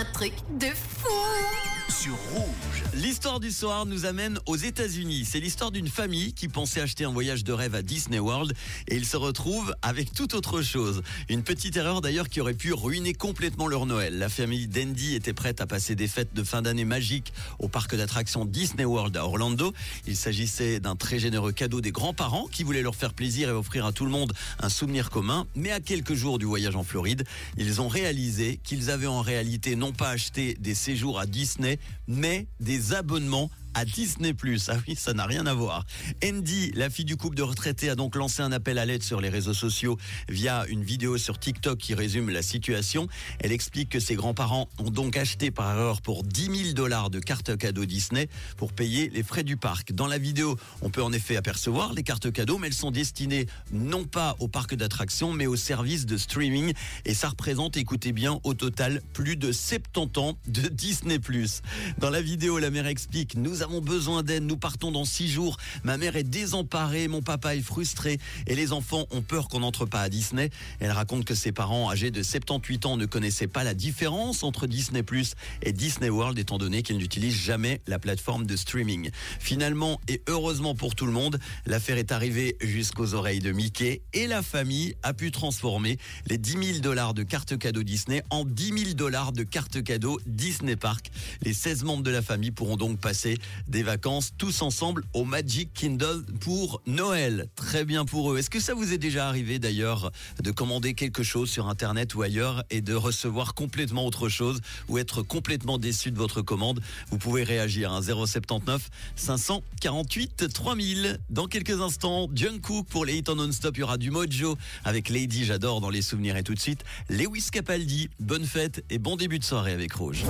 un truc de fou sur Rouge. L'histoire du soir nous amène aux États-Unis. C'est l'histoire d'une famille qui pensait acheter un voyage de rêve à Disney World et ils se retrouvent avec tout autre chose. Une petite erreur d'ailleurs qui aurait pu ruiner complètement leur Noël. La famille d'Andy était prête à passer des fêtes de fin d'année magiques au parc d'attractions Disney World à Orlando. Il s'agissait d'un très généreux cadeau des grands-parents qui voulaient leur faire plaisir et offrir à tout le monde un souvenir commun. Mais à quelques jours du voyage en Floride, ils ont réalisé qu'ils avaient en réalité non pas acheté des séjours à Disney, mais des abonnements à Disney+. Ah oui, ça n'a rien à voir. Andy, la fille du couple de retraités, a donc lancé un appel à l'aide sur les réseaux sociaux via une vidéo sur TikTok qui résume la situation. Elle explique que ses grands-parents ont donc acheté par erreur pour 10 000 dollars de cartes cadeaux Disney pour payer les frais du parc. Dans la vidéo, on peut en effet apercevoir les cartes cadeaux, mais elles sont destinées non pas au parc d'attractions, mais au service de streaming. Et ça représente, écoutez bien, au total plus de 70 ans de Disney+. Dans la vidéo, la mère explique, nous nous avons besoin d'aide, nous partons dans six jours. Ma mère est désemparée, mon papa est frustré et les enfants ont peur qu'on n'entre pas à Disney. Elle raconte que ses parents âgés de 78 ans ne connaissaient pas la différence entre Disney et Disney World étant donné qu'ils n'utilisent jamais la plateforme de streaming. Finalement et heureusement pour tout le monde, l'affaire est arrivée jusqu'aux oreilles de Mickey et la famille a pu transformer les 10 000 dollars de carte cadeau Disney en 10 000 dollars de carte cadeau Disney Park. Les 16 membres de la famille pourront donc passer des vacances tous ensemble au Magic Kindle pour Noël. Très bien pour eux. Est-ce que ça vous est déjà arrivé d'ailleurs de commander quelque chose sur internet ou ailleurs et de recevoir complètement autre chose ou être complètement déçu de votre commande? Vous pouvez réagir à 079 548 3000. Dans quelques instants, Jungkook pour les hits en non-stop, il y aura du Mojo avec Lady J'adore dans les souvenirs et tout de suite Lewis Capaldi. Bonne fête et bon début de soirée avec Rouge.